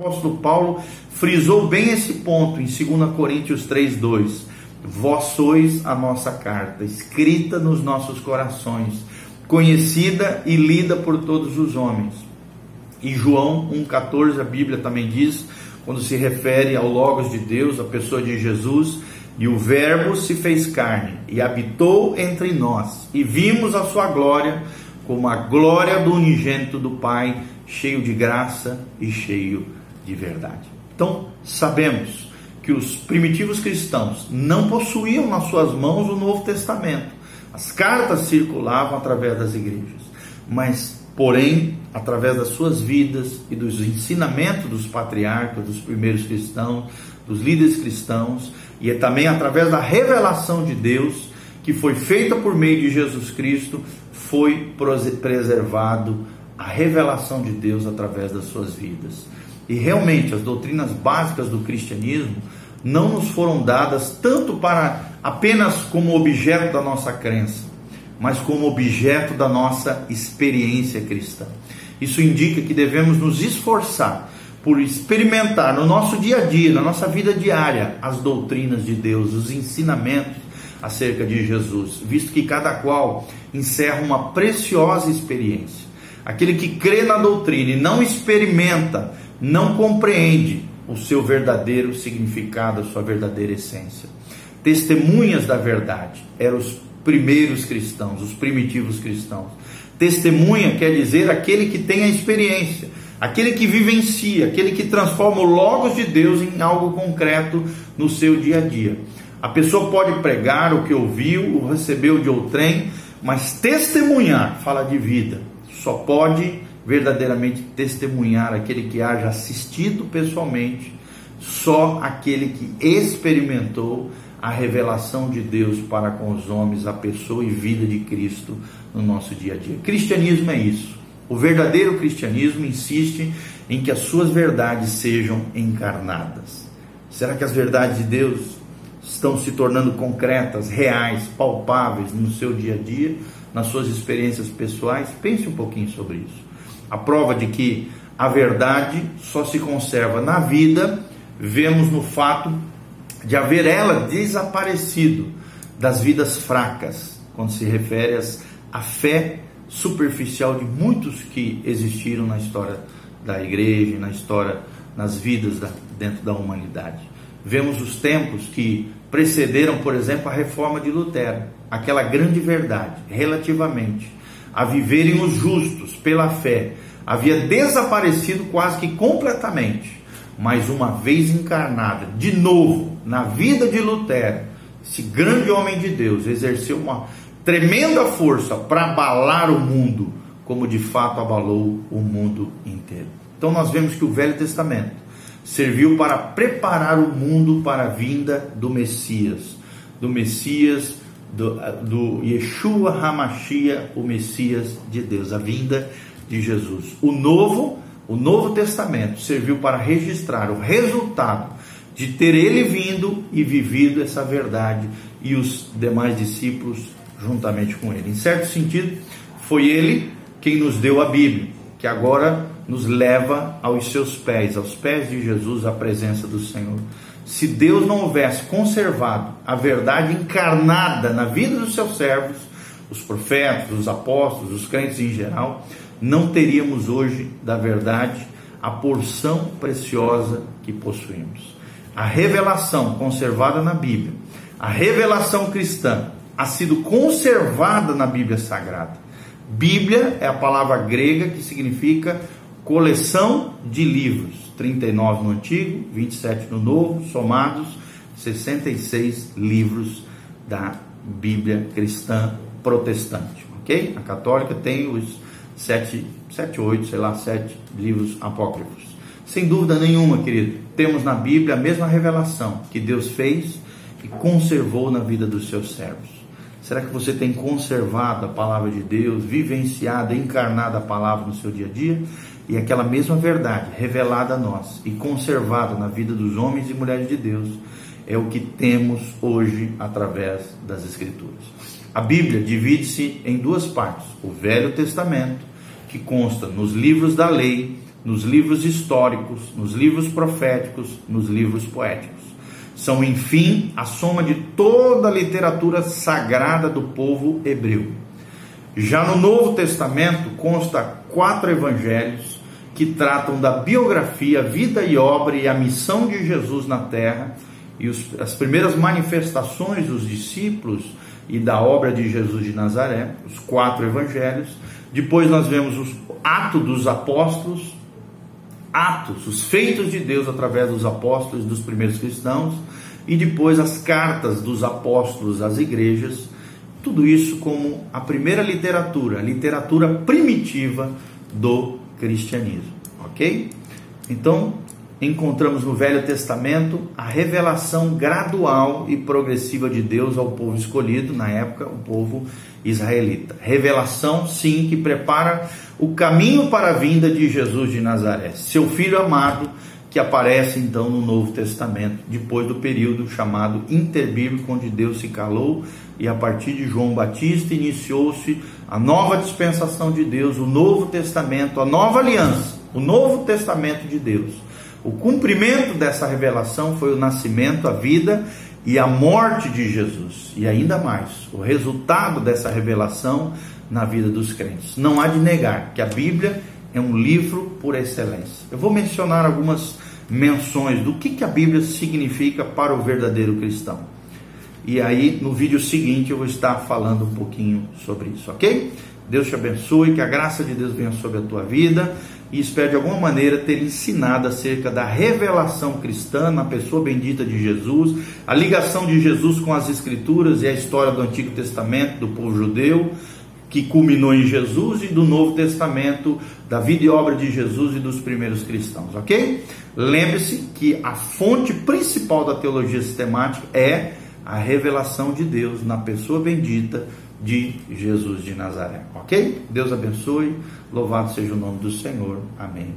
O apóstolo Paulo frisou bem esse ponto em 2 Coríntios 3:2. Vós sois a nossa carta, escrita nos nossos corações, conhecida e lida por todos os homens. Em João 1,14 a Bíblia também diz, quando se refere ao Logos de Deus, a pessoa de Jesus, e o Verbo se fez carne e habitou entre nós, e vimos a sua glória como a glória do unigênito do Pai, cheio de graça e cheio de verdade. Então, sabemos que os primitivos cristãos não possuíam nas suas mãos o Novo Testamento. As cartas circulavam através das igrejas, mas, porém, através das suas vidas e dos ensinamentos dos patriarcas, dos primeiros cristãos, dos líderes cristãos, e é também através da revelação de Deus, que foi feita por meio de Jesus Cristo, foi preservado a revelação de Deus através das suas vidas. E realmente as doutrinas básicas do cristianismo não nos foram dadas tanto para apenas como objeto da nossa crença, mas como objeto da nossa experiência cristã. Isso indica que devemos nos esforçar por experimentar no nosso dia a dia, na nossa vida diária, as doutrinas de Deus, os ensinamentos acerca de Jesus, visto que cada qual encerra uma preciosa experiência. Aquele que crê na doutrina e não experimenta, não compreende o seu verdadeiro significado, a sua verdadeira essência. Testemunhas da verdade eram os primeiros cristãos, os primitivos cristãos. Testemunha quer dizer aquele que tem a experiência, aquele que vivencia, aquele que transforma o Logos de Deus em algo concreto no seu dia a dia. A pessoa pode pregar o que ouviu, o recebeu de outrem, mas testemunhar fala de vida. Só pode verdadeiramente testemunhar aquele que haja assistido pessoalmente, só aquele que experimentou a revelação de Deus para com os homens, a pessoa e vida de Cristo no nosso dia a dia. Cristianismo é isso. O verdadeiro cristianismo insiste em que as suas verdades sejam encarnadas. Será que as verdades de Deus estão se tornando concretas, reais, palpáveis no seu dia a dia, nas suas experiências pessoais? Pense um pouquinho sobre isso. A prova de que a verdade só se conserva na vida, vemos no fato de haver ela desaparecido das vidas fracas, quando se refere à fé superficial de muitos que existiram na história da igreja, na história, nas vidas da, dentro da humanidade. Vemos os tempos que precederam, por exemplo, a reforma de Lutero, aquela grande verdade, relativamente a viverem os justos pela fé, havia desaparecido quase que completamente, mas uma vez encarnada, de novo, na vida de Lutero, esse grande homem de Deus exerceu uma tremenda força para abalar o mundo, como de fato abalou o mundo inteiro. Então nós vemos que o Velho Testamento serviu para preparar o mundo para a vinda do Messias, do Messias, do, do Yeshua Hamashia, o Messias de Deus, a vinda de Jesus. O novo, o Novo Testamento serviu para registrar o resultado de ter ele vindo e vivido essa verdade e os demais discípulos juntamente com ele. Em certo sentido, foi ele quem nos deu a Bíblia, que agora nos leva aos seus pés, aos pés de Jesus, à presença do Senhor. Se Deus não houvesse conservado a verdade encarnada na vida dos seus servos, os profetas, os apóstolos, os crentes em geral, não teríamos hoje da verdade a porção preciosa que possuímos. A revelação conservada na Bíblia, a revelação cristã, ha sido conservada na Bíblia Sagrada. Bíblia é a palavra grega que significa coleção de livros, 39 no Antigo, 27 no Novo, somados 66 livros da Bíblia cristã protestante, ok? A católica tem os sete, sete, oito, sei lá, sete livros apócrifos. Sem dúvida nenhuma, querido, temos na Bíblia a mesma revelação que Deus fez e conservou na vida dos seus servos. Será que você tem conservado a palavra de Deus, vivenciado, encarnado a palavra no seu dia a dia? E aquela mesma verdade revelada a nós e conservada na vida dos homens e mulheres de Deus é o que temos hoje através das Escrituras. A Bíblia divide-se em duas partes: o Velho Testamento, que consta nos livros da lei, nos livros históricos, nos livros proféticos, nos livros poéticos. São, enfim, a soma de toda a literatura sagrada do povo hebreu. Já no Novo Testamento consta quatro evangelhos que tratam da biografia, vida e obra e a missão de Jesus na terra e os, as primeiras manifestações dos discípulos e da obra de Jesus de Nazaré, os quatro evangelhos. Depois nós vemos os Atos dos Apóstolos, Atos, os feitos de Deus através dos apóstolos dos primeiros cristãos, e depois as cartas dos apóstolos às igrejas, tudo isso como a primeira literatura, a literatura primitiva do cristianismo, ok? Então, encontramos no Velho Testamento a revelação gradual e progressiva de Deus ao povo escolhido, na época, o povo israelita. Revelação, sim, que prepara o caminho para a vinda de Jesus de Nazaré, seu filho amado, que aparece então no Novo Testamento, depois do período chamado interbíblico, onde Deus se calou e a partir de João Batista iniciou-se a nova dispensação de Deus, o Novo Testamento, a nova aliança, o Novo Testamento de Deus o cumprimento dessa revelação foi o nascimento, a vida e a morte de Jesus. E ainda mais, o resultado dessa revelação na vida dos crentes. Não há de negar que a Bíblia é um livro por excelência. Eu vou mencionar algumas menções do que, que a Bíblia significa para o verdadeiro cristão. E aí, no vídeo seguinte, eu vou estar falando um pouquinho sobre isso, ok? Deus te abençoe, que a graça de Deus venha sobre a tua vida e espero de alguma maneira ter ensinado acerca da revelação cristã na pessoa bendita de Jesus, a ligação de Jesus com as Escrituras e a história do Antigo Testamento, do povo judeu, que culminou em Jesus, e do Novo Testamento, da vida e obra de Jesus e dos primeiros cristãos, ok? Lembre-se que a fonte principal da teologia sistemática é a revelação de Deus na pessoa bendita de Jesus de Nazaré. Ok? Deus abençoe. Louvado seja o nome do Senhor. Amém.